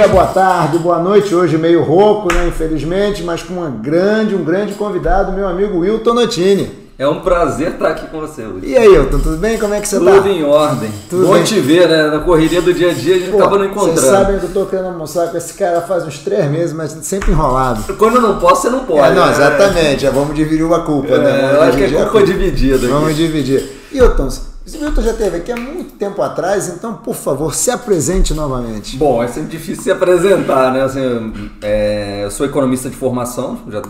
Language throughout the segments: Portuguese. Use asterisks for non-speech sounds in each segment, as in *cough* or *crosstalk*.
dia, boa tarde, boa noite. Hoje meio rouco, né? Infelizmente, mas com uma grande, um grande convidado, meu amigo Wilton Notini. É um prazer estar aqui com você, Luiz. E aí, Wilton, tudo bem? Como é que você tudo tá? Tudo em ordem. Tudo Bom bem. te ver, né? Na correria do dia a dia a gente Pô, acaba não encontrando. Vocês sabem que eu tô querendo almoçar com esse cara faz uns três meses, mas sempre enrolado. Quando eu não posso, você não pode. É, não, né? exatamente. É, vamos dividir a culpa, É, né? Vamos eu acho que é culpa dividida. Vamos dividir. Wilton, esse Wilton já esteve aqui há muito tempo atrás, então, por favor, se apresente novamente. Bom, é sempre difícil se apresentar, né? Assim, é, eu sou economista de formação, já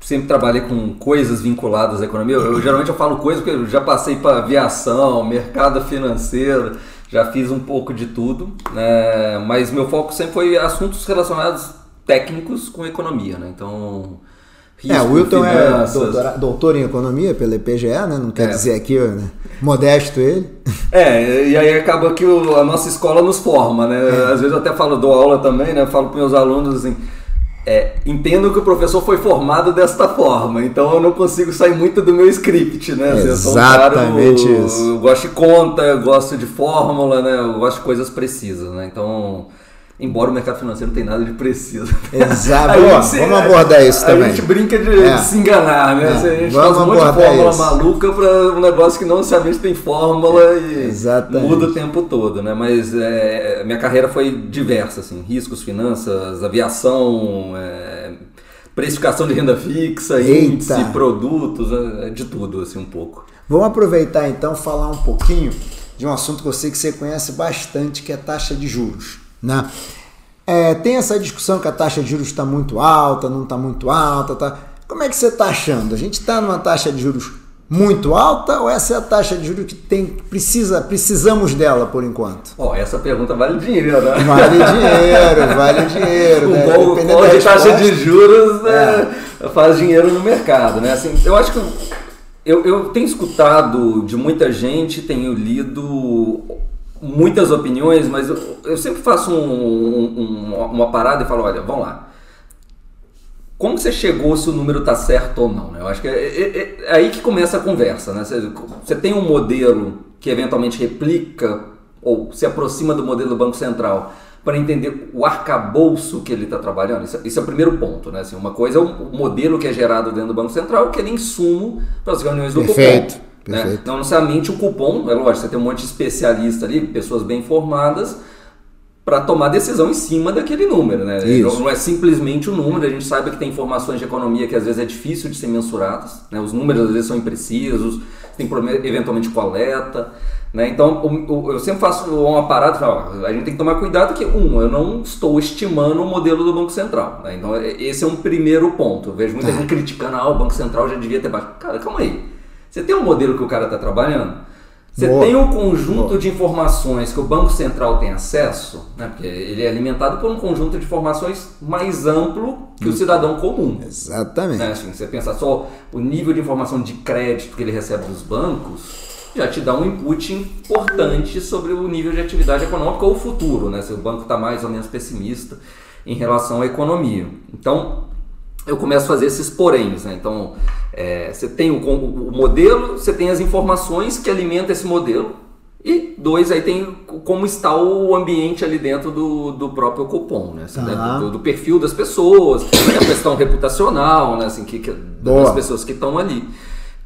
sempre trabalhei com coisas vinculadas à economia. Eu, eu, geralmente eu falo coisas porque eu já passei para aviação, mercado financeiro, já fiz um pouco de tudo, né? Mas meu foco sempre foi assuntos relacionados técnicos com economia, né? Então, é, o Wilton finanças. é doutora, doutor em economia pela IPGE, né? Não quer é. dizer aqui, né? modesto ele. *laughs* É, e aí acaba que o, a nossa escola nos forma, né? É. Às vezes eu até falo, dou aula também, né? Falo para meus alunos assim, é, entendo que o professor foi formado desta forma, então eu não consigo sair muito do meu script, né? Exatamente eu um cara, isso. Eu gosto de conta, eu gosto de fórmula, né? Eu gosto de coisas precisas, né? Então Embora o mercado financeiro não tenha nada de preciso. Exato. *laughs* gente, vamos abordar isso também. A gente brinca de, é. de se enganar, né? É. A gente vamos faz um monte de fórmula isso. maluca para um negócio que não necessariamente tem fórmula e Exatamente. muda o tempo todo, né? Mas é, minha carreira foi diversa, assim. Riscos, finanças, aviação, é, precificação de renda fixa, Eita. índice, produtos, de tudo, assim, um pouco. Vamos aproveitar então falar um pouquinho de um assunto que eu sei que você conhece bastante, que é taxa de juros. Né? É, tem essa discussão que a taxa de juros está muito alta, não está muito alta. Tá... Como é que você está achando? A gente está numa taxa de juros muito alta ou essa é a taxa de juros que tem, precisa, precisamos dela por enquanto? Oh, essa pergunta vale dinheiro, né? Vale dinheiro, *laughs* vale dinheiro. O né? bom, Dependendo bom da de taxa resposta. de juros né, faz dinheiro no mercado, né? Assim, eu acho que eu, eu tenho escutado de muita gente, tenho lido muitas opiniões, mas eu, eu sempre faço um, um, uma parada e falo, olha, vamos lá. Como você chegou se o número está certo ou não? Né? Eu acho que é, é, é, aí que começa a conversa. Né? Você, você, tem um modelo que eventualmente replica ou se aproxima do modelo do Banco Central para entender o arcabouço que ele está trabalhando. Isso, isso, é o primeiro ponto. Né? Assim, uma coisa é o modelo que é gerado dentro do Banco Central, que é insumo para as reuniões do Perfeito. Né? Não necessariamente o cupom, é lógico, você tem um monte de especialista ali, pessoas bem formadas, para tomar decisão em cima daquele número. Né? Isso. Não é simplesmente o um número, a gente sabe que tem informações de economia que às vezes é difícil de ser mensuradas, né? os números às vezes são imprecisos, tem problema eventualmente coleta. Né? Então o, o, eu sempre faço uma parada e falo, a gente tem que tomar cuidado que, um, eu não estou estimando o modelo do Banco Central. Né? Então esse é um primeiro ponto. Eu vejo muita Tá. gente criticando, ah, o Banco Central já devia ter baixado. Cara, calma aí. Você tem um modelo que o cara está trabalhando? Você Boa. tem um conjunto Boa. de informações que o Banco Central tem acesso, né? porque ele é alimentado por um conjunto de informações mais amplo que o cidadão comum. Exatamente. Né? Assim, você pensa só o nível de informação de crédito que ele recebe dos bancos, já te dá um input importante sobre o nível de atividade econômica ou o futuro, né? se o banco está mais ou menos pessimista em relação à economia. Então, eu começo a fazer esses poréns. Né? Então, é, você tem o, o, modelo, você tem as informações que alimentam esse modelo, e dois, aí tem como está o ambiente ali dentro do, do próprio cupom, né? Tá. do, do perfil das pessoas, a questão reputacional, né? Assim, que, que, das pessoas que estão ali.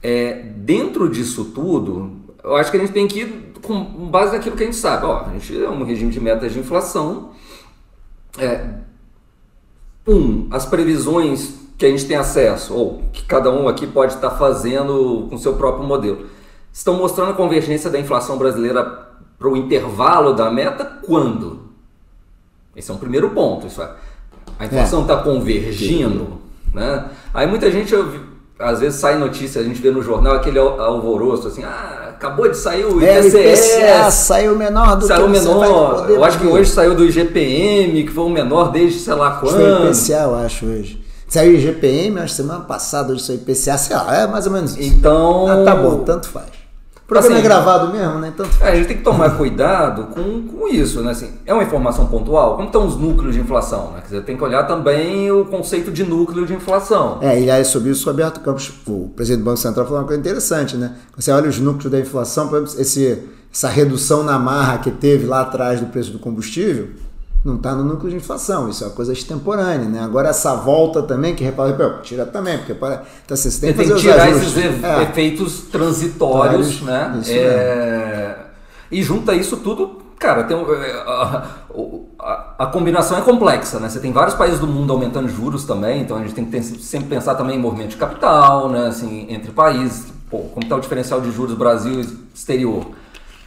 É, dentro disso tudo, eu acho que a gente tem que ir com base naquilo que a gente sabe. Ó, a gente é um regime de metas de inflação. É, um, as previsões que a gente tem acesso, ou que cada um aqui pode estar fazendo com seu próprio modelo, estão mostrando a convergência da inflação brasileira para o intervalo da meta quando? Esse é um primeiro ponto. Isso é, a inflação está convergindo. Né? Aí muita gente, às vezes sai notícia, a gente vê no jornal aquele alvoroço assim, ah, acabou de sair o É, o IPCA, IPCA saiu menor do saiu que você vai menor. poder Eu acho que hoje saiu do IGPM, que foi o menor desde sei lá quando. Foi IPCA, eu acho, hoje. Saiu o IGPM, acho semana passada, hoje saiu o IPCA, sei lá, é mais ou menos isso. Então. Ah, tá bom, tanto faz. O programa Assim, é gravado mesmo, né? Tanto É, a gente tem que tomar cuidado com, com isso, né? Assim, é uma informação pontual? Como estão os núcleos de inflação? Né? Quer dizer, tem que olhar também o conceito de núcleo de inflação. É, e aí sobre isso o Roberto Campos, o presidente do Banco Central, falou uma coisa interessante, né? Você olha os núcleos da inflação, por exemplo, esse, essa redução na marra que teve lá atrás do preço do combustível, não está no núcleo de inflação, isso é uma coisa extemporânea, né? Agora essa volta também, que repara, tira também, porque para, então, assim, você tem que, tem que tirar esses é. efeitos transitórios, né? É... E junta isso tudo, cara, tem é, a, a, a, combinação é complexa, né? Você tem vários países do mundo aumentando juros também, então a gente tem que ter, sempre pensar também em movimento de capital, né? Assim, entre países, Pô, como está o diferencial de juros Brasil exterior?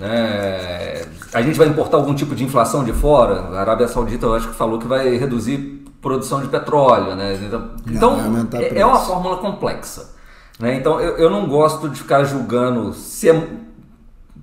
É, a gente vai importar algum tipo de inflação de fora? A Arábia Saudita, eu acho que falou que vai reduzir produção de petróleo. Né? Então, então é, é, uma fórmula complexa. Né? Então, eu, eu não gosto de ficar julgando se é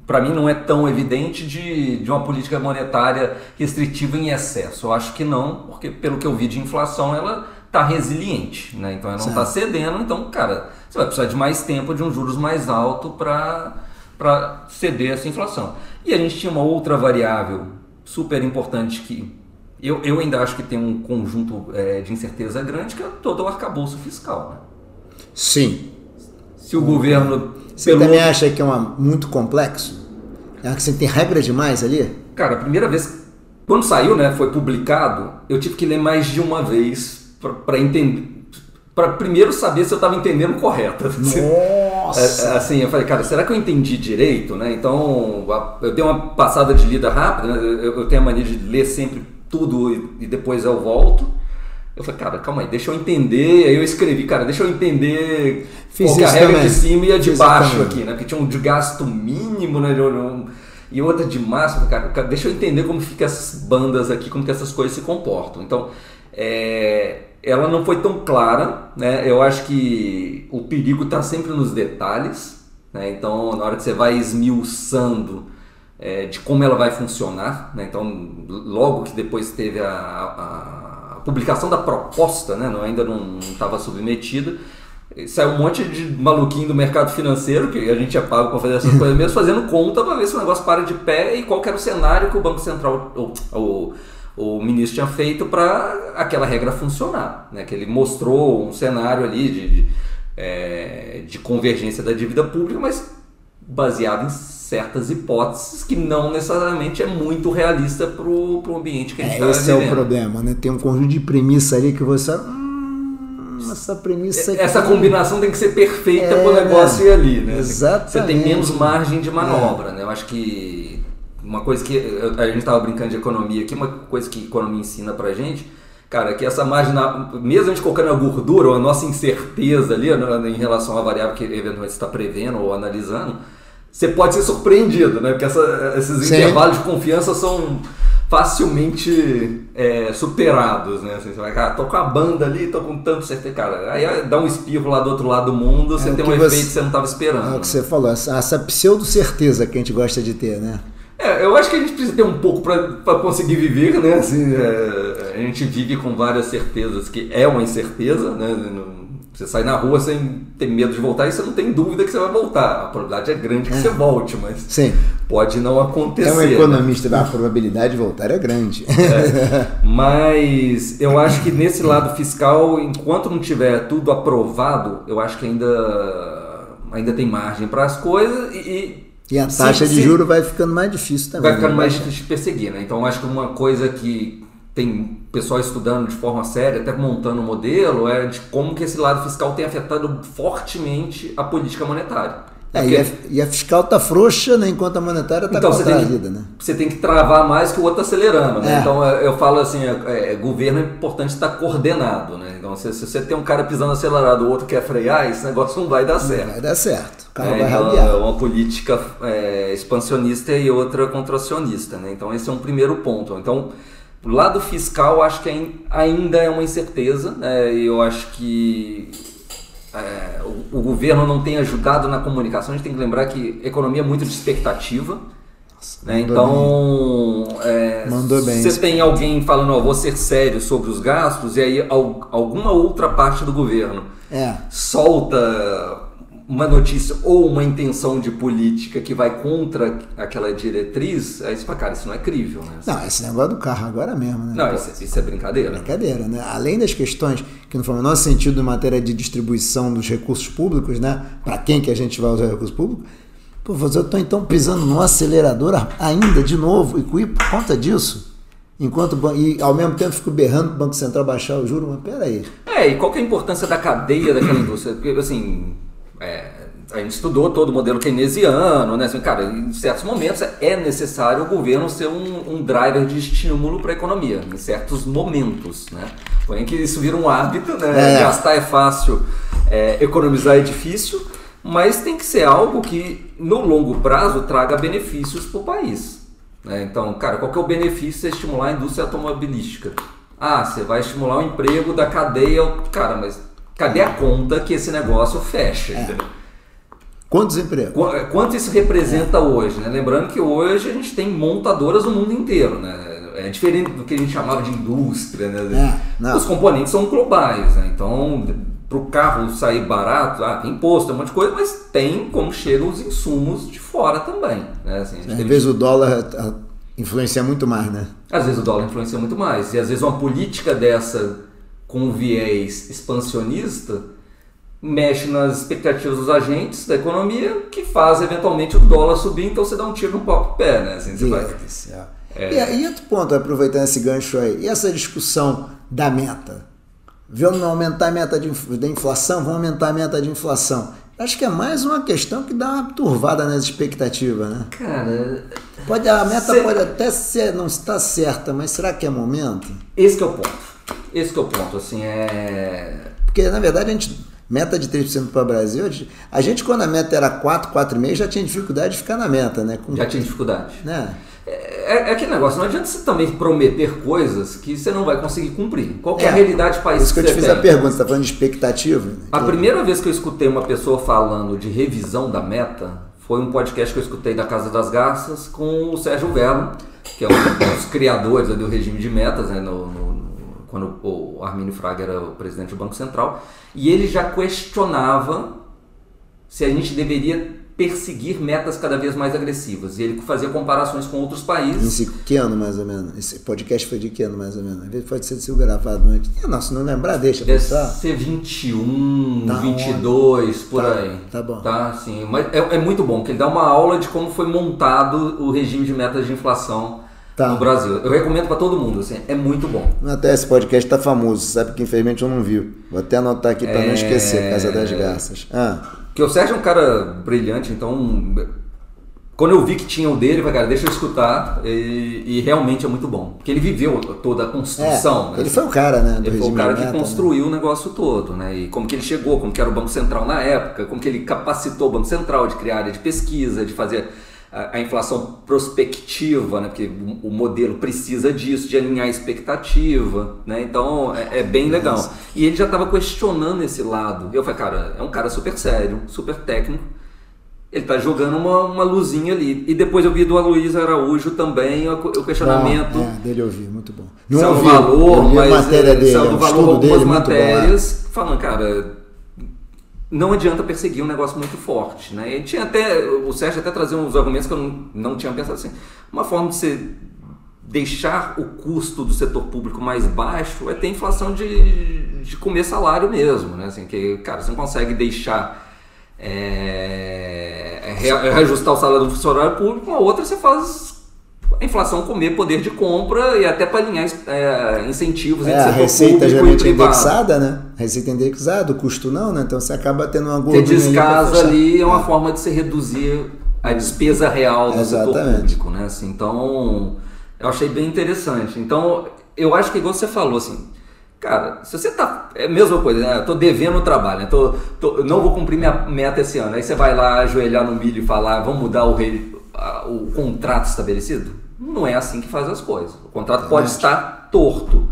para mim não é tão evidente de, de uma política monetária restritiva em excesso. Eu acho que não, porque pelo que eu vi de inflação, ela está resiliente, né? Então ela não está cedendo, então, cara, você vai precisar de mais tempo, de um juros mais alto para para ceder essa inflação. E a gente tinha uma outra variável super importante que eu, eu ainda acho que tem um conjunto é, de incerteza grande, que é todo o arcabouço fiscal. Né? Sim. Se o governo. Você pelo... também acha que é uma, muito complexo? É que você tem regra demais ali? Cara, a primeira vez. Quando saiu, né, foi publicado, eu tive que ler mais de uma vez para entender para primeiro saber se eu estava entendendo correto. *laughs* Nossa! É, assim, eu falei, cara, será que eu entendi direito? Né? Então, eu dei uma passada de lida rápida, né? eu, tenho a mania de ler sempre tudo e, depois eu volto. Eu falei, cara, calma aí, deixa eu entender. Aí eu escrevi, cara, deixa eu entender Fiz qual é a regra também. de cima e a de Fiz baixo aqui, né? Porque tinha um de gasto mínimo, né? E outra de máximo, cara, deixa eu entender como ficam essas bandas aqui, como que essas coisas se comportam. Então, é, ela não foi tão clara, né? Eu acho que o perigo está sempre nos detalhes, né? Então, na hora que você vai esmiuçando é, de como ela vai funcionar, né? Então, logo que depois teve a, a, a publicação da proposta, né? Não, ainda não estava submetida, saiu um monte de maluquinho do mercado financeiro, que a gente é pago para fazer essas *laughs* coisas mesmo, fazendo conta para ver se o negócio para de pé e qual era o cenário que o Banco Central, ou, ou o ministro tinha feito para aquela regra funcionar. Né? Que ele mostrou um cenário ali de, de, é, de convergência da dívida pública, mas baseado em certas hipóteses que não necessariamente é muito realista para o ambiente que a gente está é, Esse vivendo. é o problema, né? Tem um conjunto de premissa ali que você... Hum, essa premissa aqui... Essa combinação tem que ser perfeita é, para o negócio ir ali, né? Exatamente. Você tem menos margem de manobra, é. né? Eu acho que uma coisa que a gente estava brincando de economia aqui, uma coisa que a economia ensina pra gente, cara, que essa margem, mesmo a gente colocando a gordura ou a nossa incerteza ali né, em relação à variável que eventualmente está prevendo ou analisando, você pode ser surpreendido, né? Porque essa, esses Sim. intervalos de confiança são facilmente é, superados, né? Assim, você vai, cara, tô com a banda ali, tô com tanto certeza, cara, aí dá um espirro lá do outro lado do mundo, você é tem um você, efeito que você não estava esperando. É o que você falou, essa, essa pseudo certeza que a gente gosta de ter, né? É, eu acho que a gente precisa ter um pouco para conseguir viver, né? Assim, é, a gente vive com várias certezas, que é uma incerteza, né? Você sai na rua sem ter medo de voltar e você não tem dúvida que você vai voltar. A probabilidade é grande que é. você volte, mas Sim. pode não acontecer. É um economista, né? a probabilidade de voltar é grande. É, mas eu acho que nesse lado fiscal, enquanto não tiver tudo aprovado, eu acho que ainda, ainda tem margem para as coisas e e a taxa sim, de juros vai ficando mais difícil também. Vai ficando né? mais difícil de perseguir, né? Então acho que uma coisa que tem pessoal estudando de forma séria, até montando um modelo, é de como que esse lado fiscal tem afetado fortemente a política monetária. É, e, a, e, a, fiscal tá frouxa, né, enquanto a monetária está então, contraída, né? Você tem que travar mais que o outro tá acelerando, né? É. Então eu falo assim, é, é, governo é importante estar coordenado, né? Então se, se, você tem um cara pisando acelerado, o outro quer frear, esse negócio não vai dar certo. Não vai dar certo. O é, vai então, É uma política é, expansionista e outra contracionista, né? Então esse é um primeiro ponto. Então o lado fiscal acho que ainda é uma incerteza, né? E eu acho que é, o, o, governo não tem ajudado na comunicação. A gente tem que lembrar que economia é muito de expectativa. Nossa, né? Então, é, você tem alguém falando, ó, vou ser sério sobre os gastos, e aí alguma outra parte do governo é. solta uma notícia ou uma intenção de política que vai contra aquela diretriz, aí você fala, cara, isso não é crível, né? Não, esse negócio do carro agora mesmo, né? Não, isso, isso, é brincadeira. Brincadeira, né? Além das questões que não faz o menor sentido em matéria de distribuição dos recursos públicos, né? Para quem que a gente vai usar recursos públicos? Pô, eu estou então pisando no acelerador ainda de novo, e por conta disso, Enquanto e ao mesmo tempo fico berrando para o Banco Central baixar o juro, mas peraí. É, e qual que é a importância da cadeia daquela indústria? Porque, assim, é, a gente estudou todo o modelo keynesiano, né? Assim, cara, em certos momentos é necessário o governo ser um, um driver de estímulo para a economia, em certos momentos, né? Porém que isso vira um hábito, né? É. Gastar é fácil, é, economizar é difícil, mas tem que ser algo que no longo prazo traga benefícios para o país. Né? Então, cara, qual que é o benefício de estimular a indústria automobilística? Ah, você vai estimular o emprego da cadeia. Cara, mas cadê a conta que esse negócio fecha? É. Quantos empregos? É, quanto isso representa é. hoje? Né? Lembrando que hoje a gente tem montadoras no mundo inteiro. Né? É diferente do que a gente chamava de indústria. Né? É, Os componentes são globais. Né? Então, para o carro sair barato, ah, tem imposto, tem um monte de coisa, mas tem como chegam os insumos de fora também. Né? Assim, às vezes o dólar influencia muito mais, né? Às vezes o dólar influencia muito mais. E às vezes uma política dessa com viés expansionista mexe nas expectativas dos agentes da economia que faz eventualmente o dólar subir, então você dá um tiro no próprio pé, né? Assim, você vai... É. E, e outro ponto, aproveitando esse gancho aí, e essa discussão da meta? Vamos aumentar a meta de, da inflação? Vamos aumentar a meta de inflação. Acho que é mais uma questão que dá uma turvada nas expectativas, né? Cara. Pode, a meta cê... pode até ser, não estar certa, mas será que é momento? Esse é o ponto. Esse é o ponto, assim, é. Porque na verdade a gente. Meta de 3% para o Brasil, a gente quando a meta era 4, 4,5 já tinha dificuldade de ficar na meta, né? Com... Já tinha dificuldade. Né? É, é, aquele negócio, não adianta você também prometer coisas que você não vai conseguir cumprir. Qual é, é a realidade do país Isso que, que eu te fiz tem? a pergunta, você está falando de expectativa? Né? A primeira vez que eu escutei uma pessoa falando de revisão da meta foi um podcast que eu escutei da Casa das Garças com o Sérgio Velo, que é um dos criadores do regime de metas, né, no, no, quando o Armínio Fraga era o presidente do Banco Central, e ele já questionava se a gente deveria perseguir metas cada vez mais agressivas. E ele fazia comparações com outros países. Em que ano mais ou menos? Esse podcast foi de que ano mais ou menos? Vezes pode ser gravado antes. Nossa, não lembrar, deixa Deve pensar. ser 21, tá 22, por tá, aí. Tá bom. Tá, sim. Mas é, é, muito bom, que ele dá uma aula de como foi montado o regime de metas de inflação Tá. no Brasil. Eu recomendo para todo mundo, assim, é muito bom. Até esse podcast está famoso, sabe que infelizmente eu não vi. Vou até anotar aqui para é... não esquecer, Casa das Garças. Ah. Porque o Sérgio é um cara brilhante, então quando eu vi que tinha o dele, eu falei, cara, deixa eu escutar. E, e, realmente é muito bom. Porque ele viveu toda a construção. É, né? Ele foi o cara, né? Ele foi o cara que construiu né? o negócio todo, né? E como que ele chegou, como que era o Banco Central na época, como que ele capacitou o Banco Central de criar área de pesquisa, de fazer a, a inflação prospectiva, né? Porque o, o, modelo precisa disso, de alinhar a expectativa, né? Então é, é bem legal. Nossa. E ele já estava questionando esse lado. Eu falei, cara, é um cara super sério, super técnico. Ele está jogando uma, uma luzinha ali. E depois eu vi do Aloysio Araújo também o, o questionamento. Ah, é, dele eu vi, muito bom. Não saiu ouvi, valor, mas matéria dele, saiu do valor algumas dele, matérias, bom, é. falando, cara, não adianta perseguir um negócio muito forte. Né? E tinha até, o Sérgio até trazia uns argumentos que eu não, não tinha pensado assim. Uma forma de você deixar o custo do setor público mais baixo é ter inflação de, de comer salário mesmo. Né? Assim, que, cara, você não consegue deixar é, reajustar o salário do funcionário público, uma outra você faz a inflação comer poder de compra e até para alinhar é, incentivos é, entre a receita geralmente é indexada, né? A receita indexada, o custo não, né? Então você acaba tendo uma gordura. Você descasa ali, é uma é. forma de se reduzir a despesa real do Exatamente. setor público, né? Assim, então, eu achei bem interessante. Então, eu acho que igual você falou, assim, Cara, se você tá. É a mesma coisa, né? Eu tô devendo o trabalho, né? Tô, tô, não vou cumprir minha meta esse ano. Aí você vai lá ajoelhar no milho e falar, vamos mudar o, rei, o contrato estabelecido? Não é assim que faz as coisas. O contrato pode estar torto,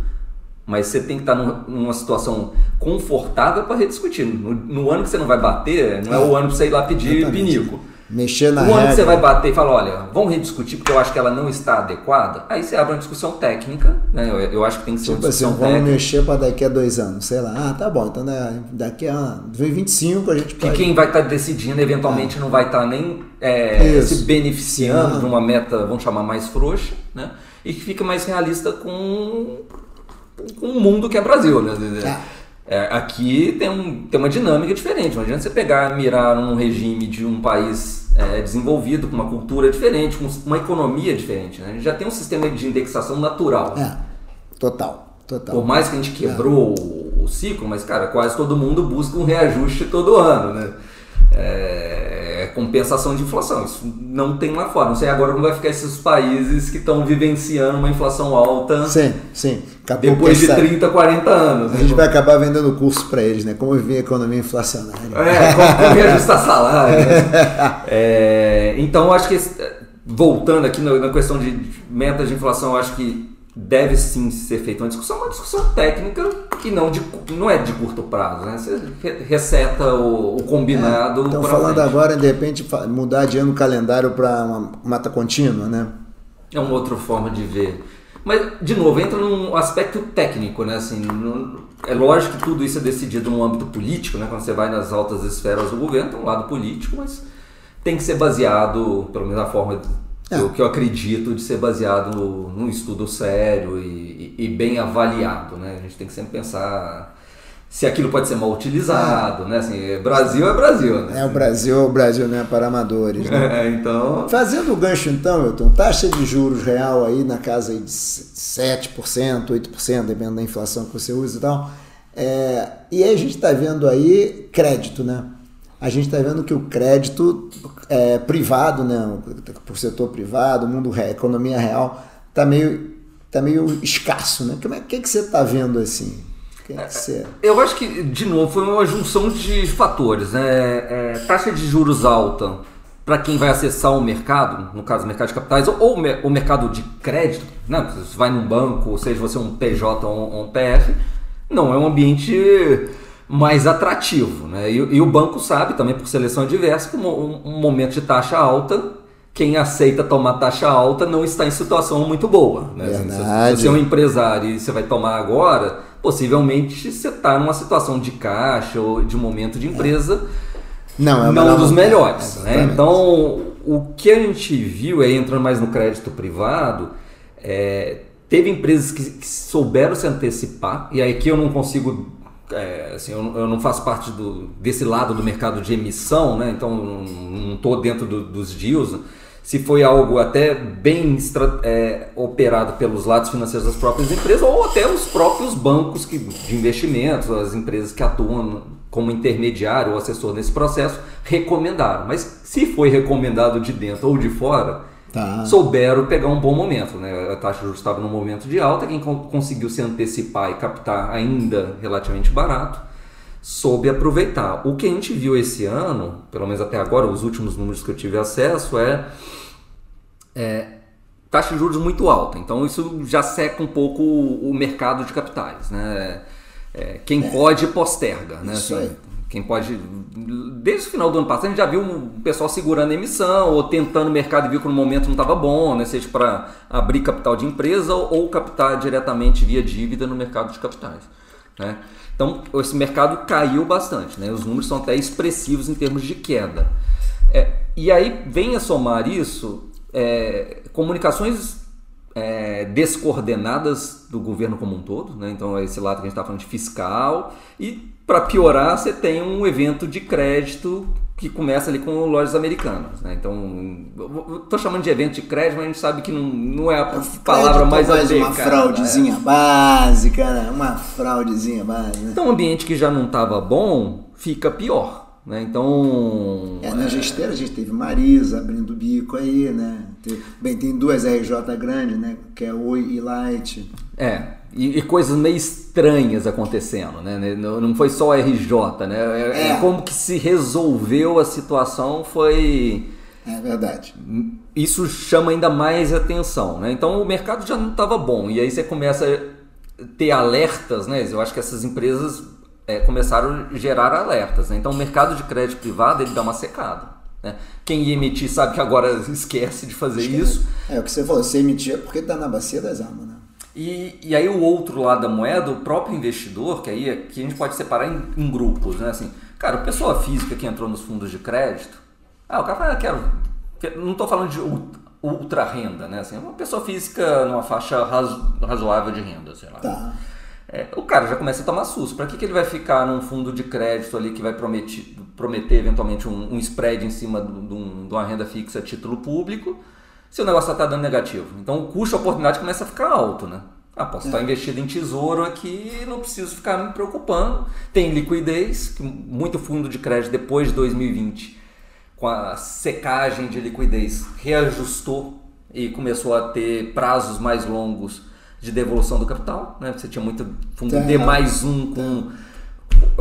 mas você tem que estar numa situação confortável para rediscutir. No, no, ano que você não vai bater, não é, é o ano para você ir lá pedir Exatamente. pinico. Mexer na O ano que você vai bater e falar, olha, vamos rediscutir porque eu acho que ela não está adequada, aí você abre uma discussão técnica, né? Eu, eu acho que tem que ser tipo uma discussão assim, vamos mexer para daqui a dois anos, sei lá. Ah, tá bom, então né, daqui a 2025 a gente pode... Que quem vai estar tá decidindo eventualmente ah. não vai estar tá nem é, se beneficiando de uma meta, vamos chamar, mais frouxa, né? E que fica mais realista com, com o mundo que é Brasil, né? É. É, aqui tem, um, tem uma dinâmica diferente. Não adianta você pegar, mirar num regime de um país é, desenvolvido, com uma cultura diferente, com uma economia diferente. Né? A gente já tem um sistema de indexação natural. É, total, total. Por mais que a gente quebrou é. o, o, ciclo, mas, cara, quase todo mundo busca um reajuste todo ano, né? É, compensação de inflação. Isso não tem lá fora. Não sei agora como vai ficar esses países que estão vivenciando uma inflação alta. Sim, sim. Acabou depois de 30, 40 anos. A né? gente vai acabar vendendo curso para eles, né? Como viver a economia inflacionária. É, como, como reajustar salário. Né? *laughs* é, então, acho que, voltando aqui na, na questão de metas de inflação, eu acho que deve sim ser feita uma discussão, uma discussão técnica que não, de, não é de curto prazo, né? Você reseta o, o combinado. É, então, falando frente. agora, de repente, mudar de ano o calendário para uma mata contínua, né? É uma outra forma de ver. Mas, de novo, entra num aspecto técnico, né? Assim, é lógico que tudo isso é decidido no âmbito político, né? Quando você vai nas altas esferas do governo, tem um lado político, mas tem que ser baseado, pelo menos na forma é. O que eu acredito de ser baseado num estudo sério e, e, e, bem avaliado, né? A gente tem que sempre pensar se aquilo pode ser mal utilizado, é. né? Assim, é Brasil é Brasil, né? É, o Brasil é o Brasil, não é para amadores, né? *laughs* É, então... Fazendo o gancho então, Milton, taxa de juros real aí na casa de 7%, 8%, dependendo da inflação que você usa e tal. É, e aí a gente está vendo aí crédito, né? A gente está vendo que o crédito é, privado, né, por setor privado, mundo a economia real, está meio, tá meio escasso. Né? Como é que, que você está vendo assim? É você... Eu acho que, de novo, foi uma junção de fatores. Né? É, taxa de juros alta para quem vai acessar o mercado, no caso o mercado de capitais, ou o mercado de crédito, né? você vai num banco, ou seja, você é um PJ ou um PF, não é um ambiente mais atrativo. Né? E, e, o banco sabe também, por seleção diversa, que um, um, momento de taxa alta, quem aceita tomar taxa alta não está em situação muito boa. Né? Se, se você é um empresário e você vai tomar agora, possivelmente você está numa situação de caixa ou de momento de empresa não, é não dos melhores. Né? Então, o que a gente viu, aí entrando mais no crédito privado, é, teve empresas que, que souberam se antecipar, e aí que eu não consigo é, assim, eu, eu, não faço parte do, desse lado do mercado de emissão, né? então não estou dentro do, dos deals. Se foi algo até bem é, operado pelos lados financeiros das próprias empresas ou até os próprios bancos que, de investimentos, as empresas que atuam como intermediário ou assessor nesse processo, recomendaram. Mas se foi recomendado de dentro ou de fora, tá. souberam pegar um bom momento. Né? A taxa de juros estava num momento de alta, quem conseguiu se antecipar e captar ainda relativamente barato, soube aproveitar. O que a gente viu esse ano, pelo menos até agora, os últimos números que eu tive acesso, é, é taxa de juros muito alta. Então isso já seca um pouco o mercado de capitais. Né? É, quem é. pode posterga. Né? Isso assim, aí. Quem pode. Desde o final do ano passado, a gente já viu o pessoal segurando a emissão ou tentando o mercado e viu que no momento não estava bom, né? seja para abrir capital de empresa ou captar diretamente via dívida no mercado de capitais. Né? Então, esse mercado caiu bastante, né? os números são até expressivos em termos de queda. É, e aí vem a somar isso é, comunicações é, descoordenadas do governo como um todo, né? então esse lado que a gente está falando de fiscal e para piorar, você tem um evento de crédito que começa ali com lojas americanas. Né? Então, estou chamando de evento de crédito, mas a gente sabe que não, não é a palavra mais adequada. uma fraudezinha né? básica, né? uma fraudezinha básica. Né? Então, um ambiente que já não estava bom fica pior. Né? Então. É, na gesteira a gente teve Marisa abrindo o bico aí, né? Bem, tem duas RJ grandes, né? Que é Oi e Light. É, e, e, coisas meio estranhas acontecendo, né? Não foi só RJ, né? É, é. é. Como que se resolveu a situação foi. É verdade. Isso chama ainda mais atenção, né? Então o mercado já não estava bom e aí você começa a ter alertas, né? Eu acho que essas empresas é, começaram a gerar alertas. Né? Então o mercado de crédito privado ele dá uma secada. Né? Quem ia emitir sabe que agora esquece de fazer Esquece. isso. É o que você falou, você emitia porque está na bacia das almas, né? E, e aí o outro lado da moeda, o próprio investidor, que aí é, que a gente pode separar em, em grupos, né? Assim, cara, pessoa física que entrou nos fundos de crédito, ah, o cara fala, ah, quero, quero não estou falando de ultra renda, né? Assim, uma pessoa física numa faixa razoável de renda, sei lá. Tá. É, o cara já começa a tomar susto. Para que, que ele vai ficar num fundo de crédito ali que vai prometer, prometer eventualmente um, um spread em cima de, de, uma renda fixa a título público, se o negócio está dando negativo? Então o custo oportunidade começa a ficar alto, né? Ah, posso estar investido em tesouro aqui não preciso ficar me preocupando. Tem liquidez, muito fundo de crédito depois de 2020, com a secagem de liquidez, reajustou e começou a ter prazos mais longos de devolução do capital. Né? Você tinha muito fundo D mais um com,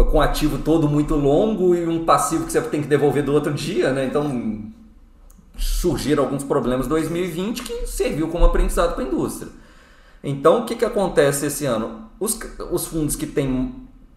com ativo todo muito longo e um passivo que você tem que devolver do outro dia. Né? Então surgiram alguns problemas em 2020 que serviu como aprendizado para a indústria. Então o que, que acontece esse ano? Os, os fundos que têm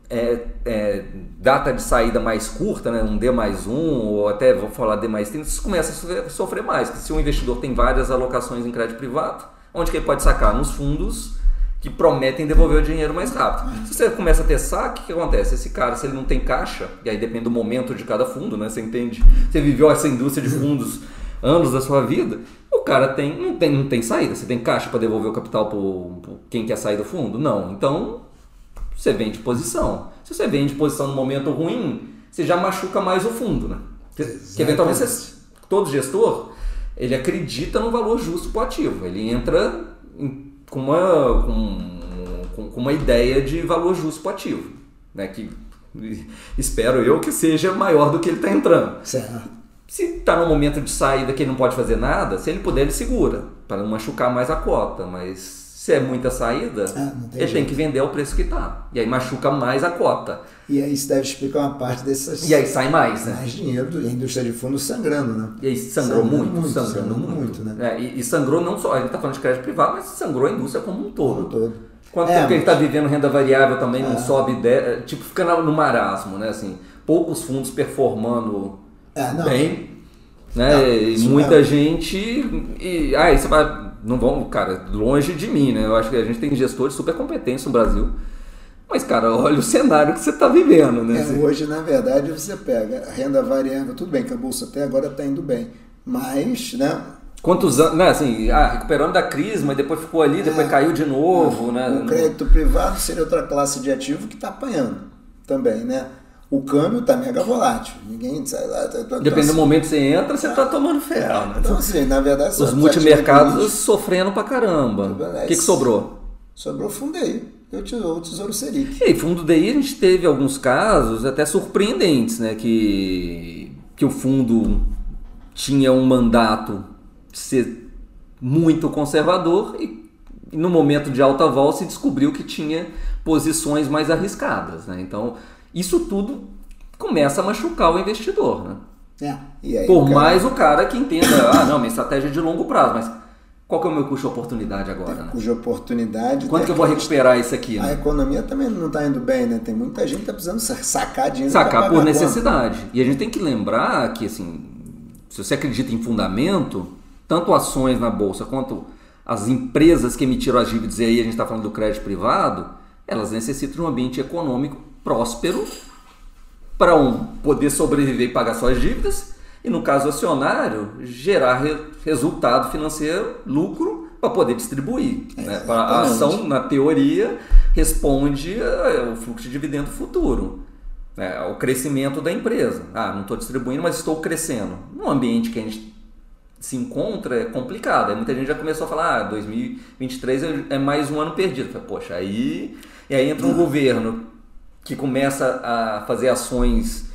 é, é, data de saída mais curta, né, um D mais um, ou até vou falar D mais 30, começa a sofrer mais. Porque se o investidor tem várias alocações em crédito privado, Onde que ele pode sacar? Nos fundos que prometem devolver o dinheiro mais rápido. Se você começa a ter saque, o que acontece? Esse cara, se ele não tem caixa, e aí depende do momento de cada fundo, né? Você entende? Você viveu essa indústria de fundos anos da sua vida, o cara tem não tem, não tem saída. Você tem caixa para devolver o capital para quem quer sair do fundo? Não. Então, você vende posição. Se você vende posição no momento ruim, você já machuca mais o fundo, né? Porque eventualmente você, todo gestor ele acredita no valor justo para o ativo. Ele entra em, com, uma, com, com, uma ideia de valor justo para o ativo. Né? Que espero eu que seja maior do que ele está entrando. Certo. Se está no momento de saída que ele não pode fazer nada, se ele puder, ele segura, para não machucar mais a cota. Mas se é muita saída, ah, tem ele jeito. tem que vender ao preço que está. E aí machuca mais a cota. E aí isso deve explicar uma parte dessas. E aí sai mais, né? Mais dinheiro e a indústria de fundos sangrando, né? E aí sangrou, sangrou muito, muito, sangrando, sangrando muito. muito né? É, e, e, sangrou não só, a gente está falando de crédito privado, mas sangrou a indústria como um todo. Como um todo. Quanto é, tempo mas... que a gente está vivendo renda variável também é. não sobe, de, tipo, fica no marasmo, né? Assim, poucos fundos performando é, bem, né? Não, e muita gente. E, ah, você vai não vão, cara, longe de mim, né? Eu acho que a gente tem gestores super competentes no Brasil. Mas, cara, olha o cenário que você está vivendo, né? É, hoje, na verdade, você pega renda variável, tudo bem que a Bolsa até agora está indo bem, mas, né? Quantos anos, né, assim, ah, recuperando da crise, mas depois ficou ali, depois é, caiu de novo, é, né? O crédito privado seria outra classe de ativo que está apanhando também, né? o câmbio está mega volátil. Ninguém sai lá. Tá, tá, Depende do momento que você entra, você está tomando ferro. Né? Então, assim, na verdade, os multimercados sofrendo pra caramba. O que, que sobrou? Sobrou fundo DI. O tesouro, o tesouro Selic. E fundo DI a gente teve alguns casos até surpreendentes, né? Que, que o fundo tinha um mandato de ser muito conservador e no momento de alta vol se descobriu que tinha posições mais arriscadas, né? Então isso tudo começa a machucar o investidor, né? É. Por o cara... mais o cara que entenda, ah, não, minha estratégia é de longo prazo, mas qual que é o meu custo de oportunidade agora? Né? Custo de oportunidade. Quanto que eu vou recuperar isso aqui? Né? A economia também não está indo bem, né? Tem muita gente que está precisando sacar dinheiro. Sacar por necessidade. E a gente tem que lembrar que, assim, se você acredita em fundamento, tanto ações na bolsa quanto as empresas que emitiram as dívidas, e aí a gente está falando do crédito privado, elas necessitam de um ambiente econômico próspero para um poder sobreviver e pagar suas dívidas e no caso acionário gerar re resultado financeiro, lucro para poder distribuir. É, né? A ação na teoria responde ao fluxo de dividendo futuro, né? ao crescimento da empresa. Ah, não estou distribuindo, mas estou crescendo. No ambiente que a gente se encontra é complicado. Aí muita gente já começou a falar, ah, 2023 é mais um ano perdido. Poxa, aí e aí entra um uhum. governo que começa a fazer ações,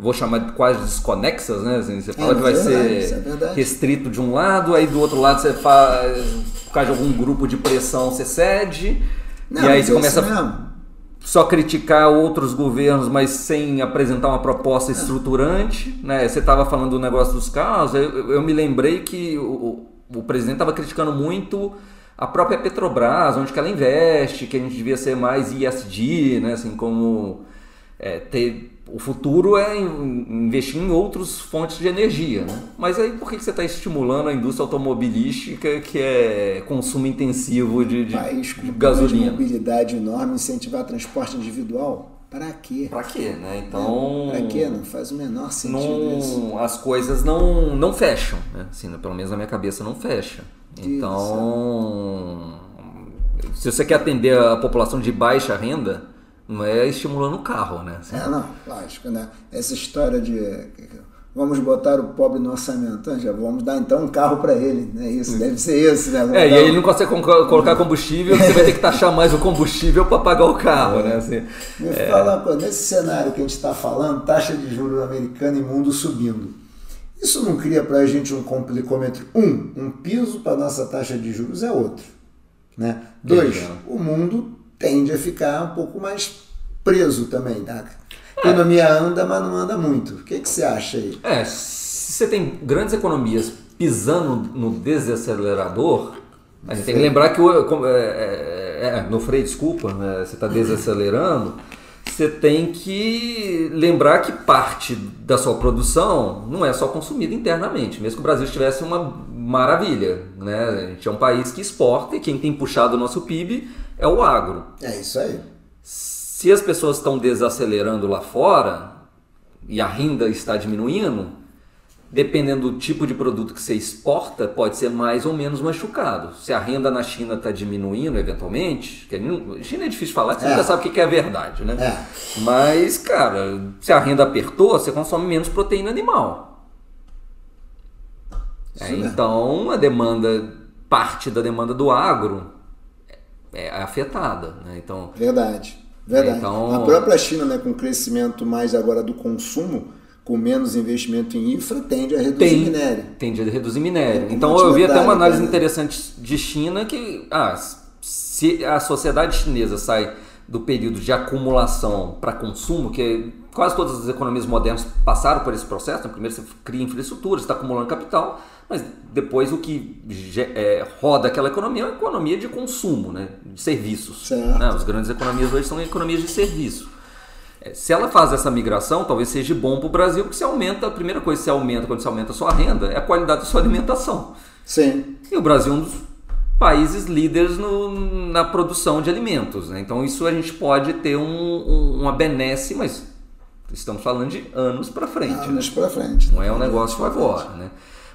vou chamar quase desconexas, né? Assim, você fala é, que vai verdade, ser é restrito de um lado, aí do outro lado você faz, por causa de algum grupo de pressão, você cede, Não, e aí você começa a só criticar outros governos, mas sem apresentar uma proposta estruturante. Né? Você estava falando do negócio dos carros, eu, eu me lembrei que o, o presidente estava criticando muito a própria Petrobras, onde que ela investe, que a gente devia ser mais ISD, né? Assim, como é, ter o futuro é investir em outras fontes de energia, né? Mas aí por que você está estimulando a indústria automobilística que é consumo intensivo de, de, País de gasolina? De mobilidade enorme, incentivar transporte individual? Para quê? Para quê, né? Então. Para quê? Não faz o menor sentido não, isso. As coisas não, não fecham, né? Assim, pelo menos na minha cabeça não fecha. Então, se você quer atender a população de baixa renda, não é estimulando o carro, né? Assim, é, não, lógico, né? Essa história de vamos botar o pobre no orçamento. Já vamos dar então um carro para ele, né? Isso deve ser esse, né? Vamos é, e aí ele não consegue colocar combustível, você vai ter que taxar mais o combustível para pagar o carro, né? Assim, Me é... fala, nesse cenário que a gente está falando, taxa de juros americana e mundo subindo. Isso não cria para a gente um complicômetro? Um, um piso para nossa taxa de juros é outro. Né? Dois, o mundo tende a ficar um pouco mais preso também. Tá? A economia anda, mas não anda muito. O que, que você acha aí? É, se você tem grandes economias pisando no desacelerador, a gente tem que lembrar que o, é, é, é, no freio, desculpa, né, você está desacelerando, você tem que lembrar que parte da sua produção não é só consumida internamente. Mesmo que o Brasil estivesse uma maravilha, né? A gente é um país que exporta e quem tem puxado o nosso PIB é o agro. É isso aí se as pessoas estão desacelerando lá fora e a renda está diminuindo, dependendo do tipo de produto que você exporta, pode ser mais ou menos machucado. Se a renda na China está diminuindo eventualmente, que a China é difícil falar, você é. já sabe o que é verdade, né? É. Mas, cara, se a renda apertou, você consome menos proteína animal. É, então, a demanda, parte da demanda do agro é afetada. Né? Então, Verdade. Verdade. Então, a própria China, né, com crescimento mais agora do consumo, com menos investimento em infra, tende a reduzir tem, minério. Tende a reduzir minério. É, então eu vi até uma análise interessante de China que ah, se a sociedade chinesa sai do período de acumulação para consumo, que quase todas as economias modernas passaram por esse processo. Né? Primeiro você cria infraestrutura, você está acumulando capital, mas depois o que é, roda aquela economia é uma economia de consumo, né? de serviços. Né? As grandes economias hoje são economias de serviço. É, se ela faz essa migração, talvez seja bom para o Brasil, porque você aumenta, a primeira coisa que você aumenta quando você aumenta a sua renda é a qualidade da sua alimentação. Sim. E o Brasil é um dos países líderes no, na produção de alimentos. Né? Então isso a gente pode ter um, um, uma benesse, mas estamos falando de anos para frente. Anos né? para frente. Não é um negócio agora. Né?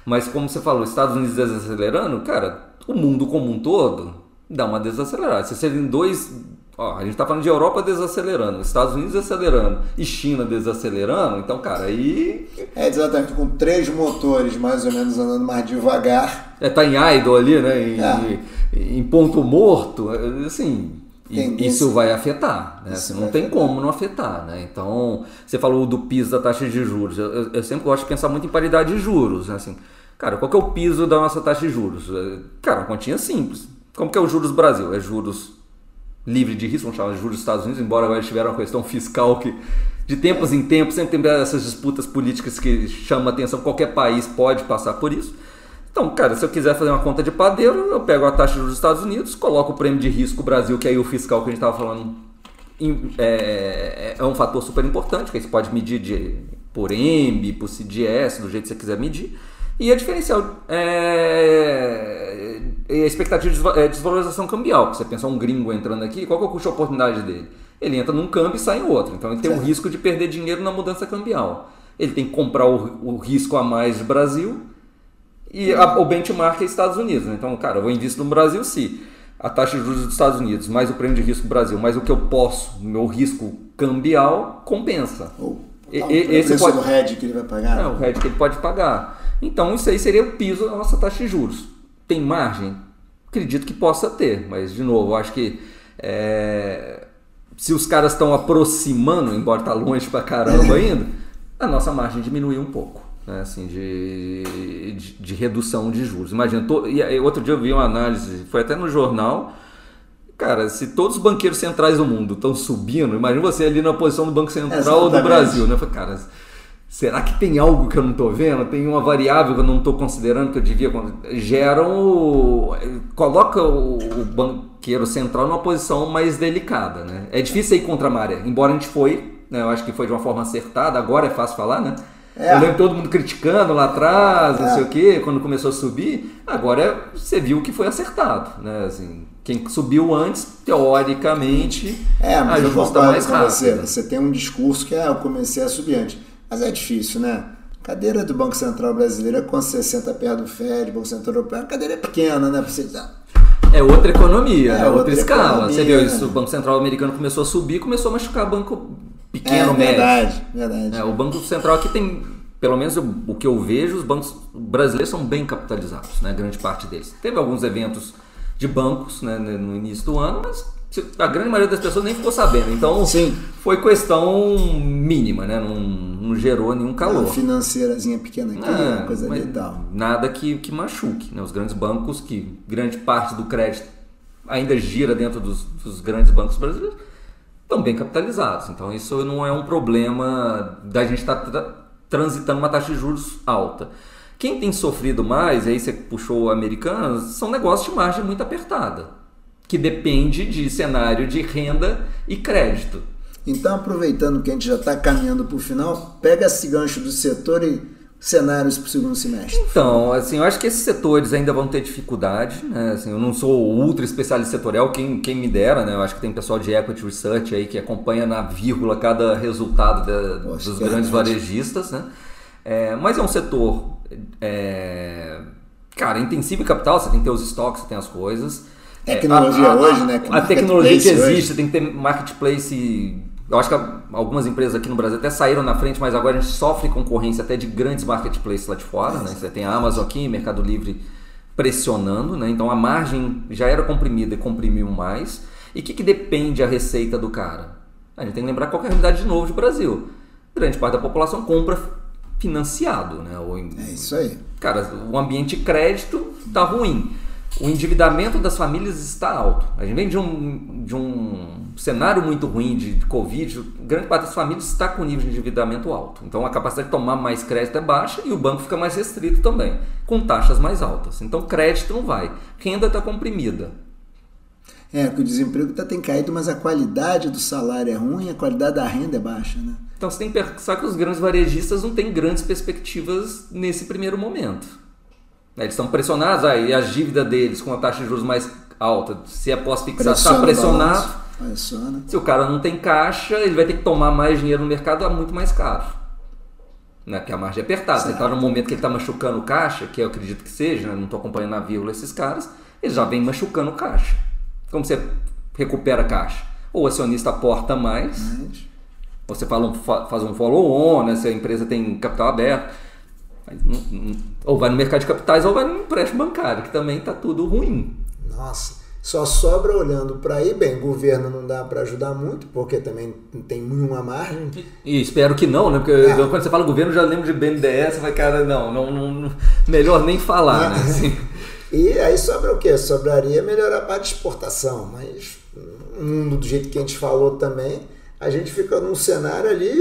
Mas como você falou, Estados Unidos desacelerando, cara, o mundo como um todo dá uma desacelerada. Se você tem dois. Ó, a gente está falando de Europa desacelerando, Estados Unidos acelerando e China desacelerando, então, cara, aí. É, exatamente, com três motores mais ou menos andando mais devagar. É, tá em idle ali, né? Em, é. em, ponto morto, assim e isso vai afetar, né? Isso não tem como não afetar, né? Então, você falou do piso da taxa de juros. Eu, eu, sempre gosto de pensar muito em paridade de juros, né? Assim, cara, qual que é o piso da nossa taxa de juros? É, cara, uma continha simples. Como que é o juros Brasil? É juros livre de risco, vamos chamar de juros dos Estados Unidos, embora agora tiveram uma questão fiscal que de tempos em tempos sempre tem essas disputas políticas que chamam a atenção, qualquer país pode passar por isso. Então, cara, se eu quiser fazer uma conta de padeiro, eu pego a taxa dos Estados Unidos, coloco o prêmio de risco Brasil, que aí o fiscal que a gente estava falando é, é, um fator super importante, que aí você pode medir de, por EMB, por CDS, do jeito que você quiser medir. E a diferencial é, é a expectativa de é, desvalorização cambial. Você pensa um gringo entrando aqui, qual que é o custo de oportunidade dele? Ele entra num câmbio e sai em outro. Então ele tem o risco de perder dinheiro na mudança cambial. Ele tem que comprar o, o risco a mais do Brasil e a, o benchmark é Estados Unidos. Né? Então, cara, eu vou investir no Brasil se a taxa de juros dos Estados Unidos, mais o prêmio de risco do Brasil, mais o que eu posso, meu risco cambial, compensa. Ou e, esse pode... o hedge que ele vai pagar? É, o hedge que ele pode pagar. Então, isso aí seria o piso da nossa taxa de juros. Tem margem? Acredito que possa ter, mas, de novo, acho que é... se os caras estão aproximando, embora está longe pra caramba *laughs* ainda, a nossa margem diminuiu um pouco né, assim, de, de, de, redução de juros. Imagina, to, e outro dia eu vi uma análise, foi até no jornal, cara, se todos os banqueiros centrais do mundo estão subindo, imagina você ali na posição do Banco Central do Brasil, né? Cara, será que tem algo que eu não estou vendo? Tem uma variável que eu não estou considerando que eu devia geram coloca o, o, banqueiro central numa posição mais delicada, né? É difícil ir contra a maré, embora a gente foi, né, eu acho que foi de uma forma acertada, agora é fácil falar, né? É. Eu lembro todo mundo criticando lá atrás, não é. sei o quê, quando começou a subir. Agora você viu que foi acertado, né? Assim, quem subiu antes, teoricamente, é, mas ajusta mais rápido. Você. você tem um discurso que é, eu comecei a subir antes. Mas é difícil, né? Cadeira do Banco Central Brasileiro é com 60 perto do Fed, Banco Central Europeu, a cadeira é pequena, né? Você, É outra economia, é, é outra, outra, escala. Economia. Você viu isso, o Banco Central americano começou a subir, começou a machucar banco pequeno, é, médio. Verdade, verdade. É, o Banco Central aqui tem, pelo menos o que eu vejo, os bancos brasileiros são bem capitalizados, né? Grande parte deles. Teve alguns eventos de bancos né, no início do ano, mas a grande maioria das pessoas nem ficou sabendo. Então Sim. foi questão mínima, né? Não, não gerou nenhum calor. Uma financeirazinha pequena aqui, É, uma coisa ali e tal. Nada que, que machuque. Né? Os grandes bancos, que grande parte do crédito ainda gira dentro dos, dos grandes bancos brasileiros, estão bem capitalizados. Então isso não é um problema da gente estar tra transitando uma taxa de juros alta. Quem tem sofrido mais, aí você puxou americanos, são negócios de margem muito apertada, que depende de cenário de renda e crédito. Então, aproveitando que a gente já está caminhando para o final, pega esse gancho do setor e cenários para o segundo semestre. Então, assim, eu acho que esses setores ainda vão ter dificuldade, né? Assim, eu não sou ultra especialista setorial, quem, quem me dera, né? Eu acho que tem pessoal de equity research aí que acompanha na vírgula cada resultado da, dos grandes varejistas, né? É, mas é um setor, é, cara, intensivo em capital, você tem que ter os estoques, você tem as coisas. É, Tecnologia hoje, né, A tecnologia que existe, tem que ter marketplace. Eu acho que algumas empresas aqui no Brasil até saíram na frente, mas agora a gente sofre concorrência até de grandes marketplaces lá de fora. Né? Você tem a Amazon aqui, Mercado Livre pressionando, né? então a margem já era comprimida e comprimiu mais. E o que, que depende a receita do cara? A gente tem que lembrar qual é a realidade de novo do Brasil. Grande parte da população compra financiado. Né? Ou em- É isso aí. Cara, o ambiente crédito está ruim. O endividamento das famílias está alto. A gente vem de um, de um cenário muito ruim de, de Covid. Grande parte das famílias está com nível de endividamento alto. Então a capacidade de tomar mais crédito é baixa e o banco fica mais restrito também, com taxas mais altas. Então crédito não vai. Renda está comprimida. É, que o desemprego tá, tem caído, mas a qualidade do salário é ruim, a qualidade da renda é baixa, né? Então você tem que pensar que os grandes varejistas não têm grandes perspectivas nesse primeiro momento. Né, Eles estão pressionados, aí as dívidas deles com a taxa de juros mais alta, se é pós-fixado, está pressionado. Pressiona. Se o cara não tem caixa, ele vai ter que tomar mais dinheiro no mercado a muito mais caro. Né? Porque a margem é apertada. Você Certo. está no momento que ele está machucando o caixa, que eu acredito que seja, né? não estou acompanhando na vírgula esses caras, ele já vem machucando o caixa. Como você recupera a caixa? Ou o acionista aporta mais, Mas, você fala um- fa- faz um follow-on, né? se a empresa tem capital aberto. Não- não- Ou vai no mercado de capitais ou vai no empréstimo bancário, que também está tudo ruim. nossa, só sobra olhando para aí, bem, governo não dá para ajudar muito, porque também não tem nenhuma margem. E espero que não, né? Porque É. eu- quando você fala governo, já lembro de BNDES, você vai, cara, não, não, não- melhor nem falar, né? *laughs* Assim, E aí sobra o quê? Sobraria melhorar a parte de exportação, mas no mundo do jeito que a gente falou também, a gente fica num cenário ali,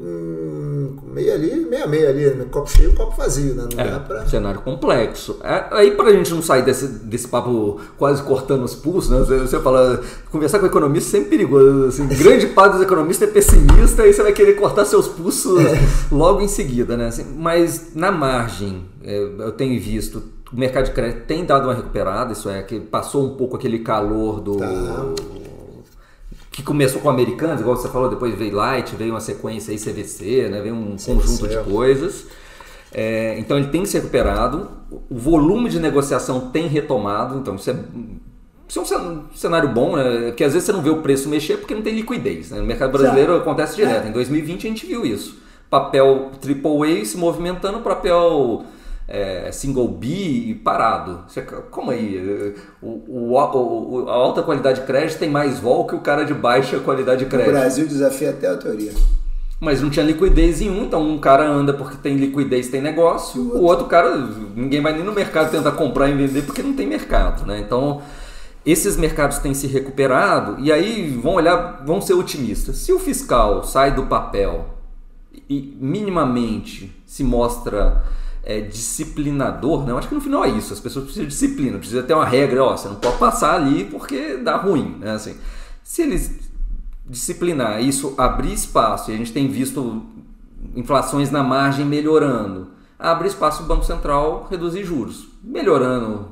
hum, meio ali, meio a meio ali, né? copo cheio, copo vazio, né? Não dá é, pra... um cenário complexo. É, aí pra gente não sair desse, desse papo quase cortando os pulsos, né? Você, você fala, conversar com economista é sempre perigoso. Assim, *laughs* grande parte dos economistas é pessimista e você vai querer cortar seus pulsos logo em seguida, né? Assim, mas na margem, é, eu tenho visto, o mercado de crédito tem dado uma recuperada, isso é, que passou um pouco aquele calor do. Tá. Que começou com americanos, igual você falou, depois veio Light, veio uma sequência aí CVC, né? veio um conjunto de coisas. É, então ele tem se recuperado, o volume de negociação tem retomado, então isso é, isso é um cen- cenário bom, né? Porque às vezes você não vê o preço mexer porque não tem liquidez. Né? No mercado brasileiro acontece direto. Em 2020 a gente viu isso. Papel AAA se movimentando, papel é, single B parado. Você, como aí? O, o- o- o- a alta qualidade de crédito tem mais vol que o cara de baixa qualidade de O crédito. Brasil desafia até a teoria. Mas não tinha liquidez em um, então um cara anda porque tem liquidez, tem negócio, o outro cara, ninguém vai nem no mercado tentar comprar e vender porque não tem mercado, né? Então, esses mercados têm se recuperado e aí vão olhar, vão ser otimistas. Se o fiscal sai do papel e minimamente se mostra é, disciplinador, né? Eu acho que no final é isso, as pessoas precisam de disciplina, precisa ter uma regra, ó, você não pode passar ali porque dá ruim, né? Assim, se eles disciplinar, isso abrir espaço, e a gente tem visto inflações na margem melhorando, abre espaço para o Banco Central reduzir juros. Melhorando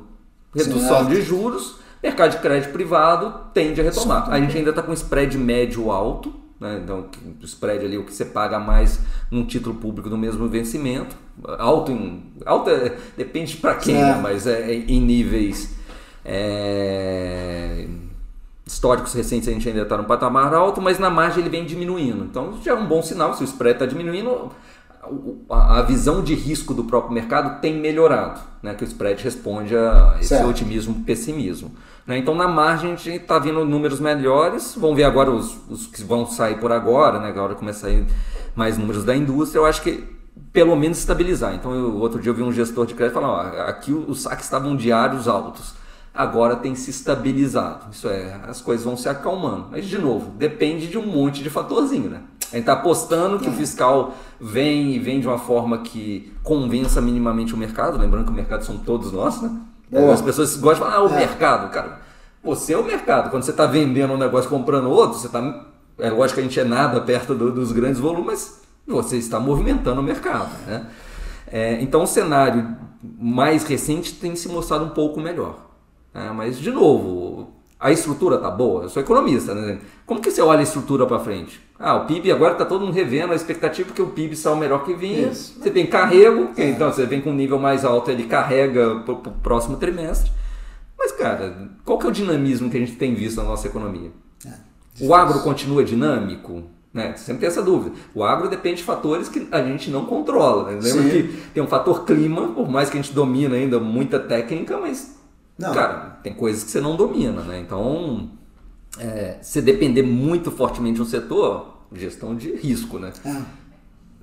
redução Certo. de juros, mercado de crédito privado tende a retomar. A gente ainda está com spread médio alto, né? então o spread ali, o que você paga mais num título público do mesmo vencimento, alto, em, alto é- depende para quem, É. né? mas é, é em níveis É, históricos recentes a gente ainda está no patamar alto, mas na margem ele vem diminuindo. Então já é um bom sinal, se o spread está diminuindo, a visão de risco do próprio mercado tem melhorado, né? que o spread responde a esse certo. otimismo pessimismo. Né? Então na margem a gente está vendo números melhores, vamos ver agora os, os que vão sair por agora, né? agora começa a sair mais números da indústria, eu acho que pelo menos estabilizar. Então eu, outro dia eu vi um gestor de crédito falando, ó, aqui os saques estavam diários altos agora tem se estabilizado. Isso é, as coisas vão se acalmando. Mas, de novo, depende de um monte de fatorzinho, né? A gente está apostando que o fiscal vem e vem de uma forma que convença minimamente o mercado, lembrando que o mercado são todos nós, né? Boa. As pessoas gostam de falar, ah, o é. mercado, cara. Você é o mercado. Quando você está vendendo um negócio comprando outro, você está. É lógico que a gente é nada perto do, dos grandes volumes, mas você está movimentando o mercado. Né? É, então o cenário mais recente tem se mostrado um pouco melhor. É, mas, de novo, a estrutura tá boa? Eu sou economista, né? Como que você olha a estrutura para frente? Ah, o PIB agora está todo mundo revendo a expectativa que o PIB saiu melhor que vinha. Isso. Você tem carrego, é. então você vem com um nível mais alto, ele carrega para o próximo trimestre. Mas, cara, qual que é o dinamismo que a gente tem visto na nossa economia? É. O agro continua dinâmico? Né? Sempre tem essa dúvida. O agro depende de fatores que a gente não controla. Né? Lembra que tem um fator clima, por mais que a gente domina ainda muita técnica, mas não. Cara, tem coisas que você não domina, né? Então, é, se depender muito fortemente de um setor, gestão de risco, né? É.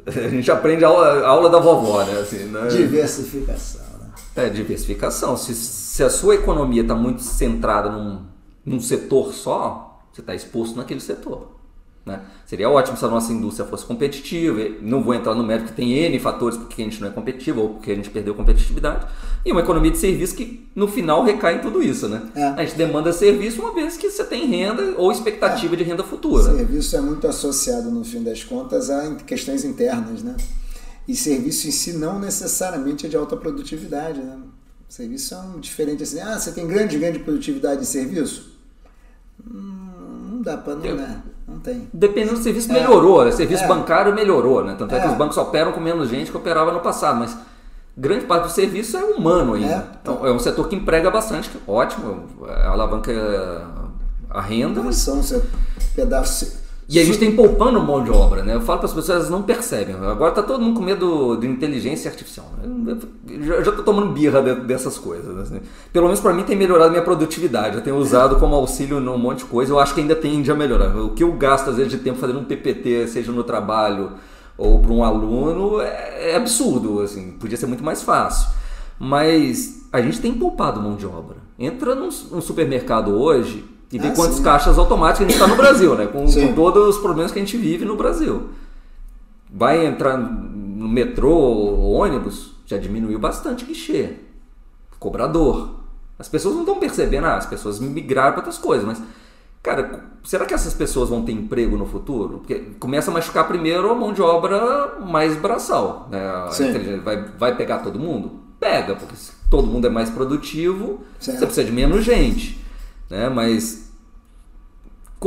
A gente aprende a aula, a aula da vovó, né? Assim, né? Diversificação. Né? É, diversificação. Se, se a sua economia está muito centrada num, num setor só, você está exposto naquele setor. Né? Seria ótimo se a nossa indústria fosse competitiva. Não vou entrar no mérito que tem N fatores porque a gente não é competitivo ou porque a gente perdeu competitividade. E uma economia de serviço que no final recai em tudo isso. Né? É. A gente demanda serviço uma vez que você tem renda ou expectativa é. de renda futura. Serviço é muito associado, no fim das contas, a questões internas. Né? E serviço em si não necessariamente é de alta produtividade. Né? Serviço é um diferente assim. Ah, você tem grande, grande produtividade em serviço? Hum, não dá para não, né? Tem. Dependendo do serviço, melhorou. É. Serviço é. bancário melhorou, né? Tanto é. é. que os bancos operam com menos gente que operava no passado, mas grande parte do serviço é humano ainda. É. Então, é um setor que emprega bastante, ótimo, alavanca a renda. Mas... São pedaços e a gente tem poupando mão de obra, né? Eu falo para as pessoas, elas não percebem. Agora está todo mundo com medo de inteligência artificial. Né? Eu já estou tomando birra dessas coisas. Assim. Pelo menos para mim tem melhorado minha produtividade. Eu tenho usado como auxílio num monte de coisa. Eu acho que ainda tende a melhorar. O que eu gasto às vezes de tempo fazendo um PPT, seja no trabalho ou para um aluno, é, é absurdo. Assim. Podia ser muito mais fácil. Mas a gente tem poupado mão de obra. Entra num, num supermercado hoje e ver ah, quantos sim. caixas automáticos a gente está no Brasil, né? Com, com, todos os problemas que a gente vive no Brasil. Vai entrar no metrô ou ônibus, já diminuiu bastante guichê. Cobrador. As pessoas não estão percebendo, ah, as pessoas migraram para outras coisas, mas, cara, será que essas pessoas vão ter emprego no futuro? Porque começa a machucar primeiro a mão de obra mais braçal. Né? Vai, vai pegar todo mundo? Pega, porque se todo mundo é mais produtivo, certo. você precisa de menos gente. Né? Mas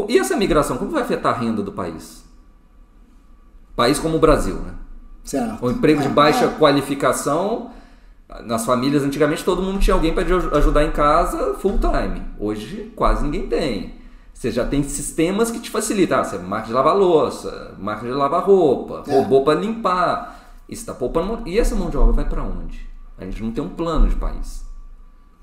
e essa migração, como vai afetar a renda do país? País como o Brasil, né? Certo. O emprego de é, baixa é. qualificação, nas famílias antigamente todo mundo tinha alguém para ajudar em casa full time. Hoje quase ninguém tem. Você já tem sistemas que te facilitam. Ah, você marca de lavar louça, marca de lavar roupa, é. robô para limpar. Está poupando. E essa mão de obra vai para onde? A gente não tem um plano de país.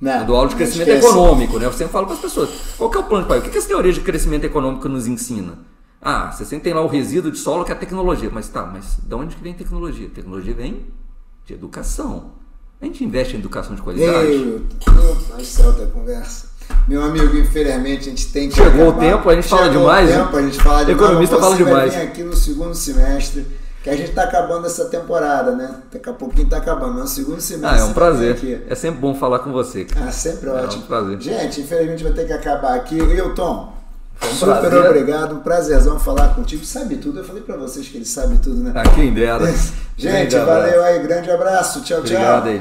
Não, eu dou aula de crescimento econômico, né? Eu sempre falo para as pessoas: qual que é o plano de país? O que, que essa teoria de crescimento econômico nos ensina? Ah, você sempre tem lá o resíduo de solo que é a tecnologia. Mas tá, mas de onde que vem tecnologia? Tecnologia vem de educação. A gente investe em educação de qualidade. Ei, mais certa conversa. Meu amigo, infelizmente a gente tem que. Chegou acabar. o tempo, a gente Chegou fala demais. Chegou o tempo, a gente fala demais. Economista fala demais. Vai vir aqui no segundo semestre que a gente está acabando essa temporada, né? Daqui a pouquinho está acabando, é o segundo semestre. Ah, é um prazer. Aqui. É sempre bom falar com você. Ah, sempre ótimo. É um prazer. Gente, infelizmente vai ter que acabar aqui. Tom, um super prazer. obrigado, um prazerzão falar contigo. Sabe tudo, eu falei para vocês que ele sabe tudo, né? Ah, quem dera. *laughs* Gente, valeu aí, grande abraço. Tchau, obrigado tchau. Aí.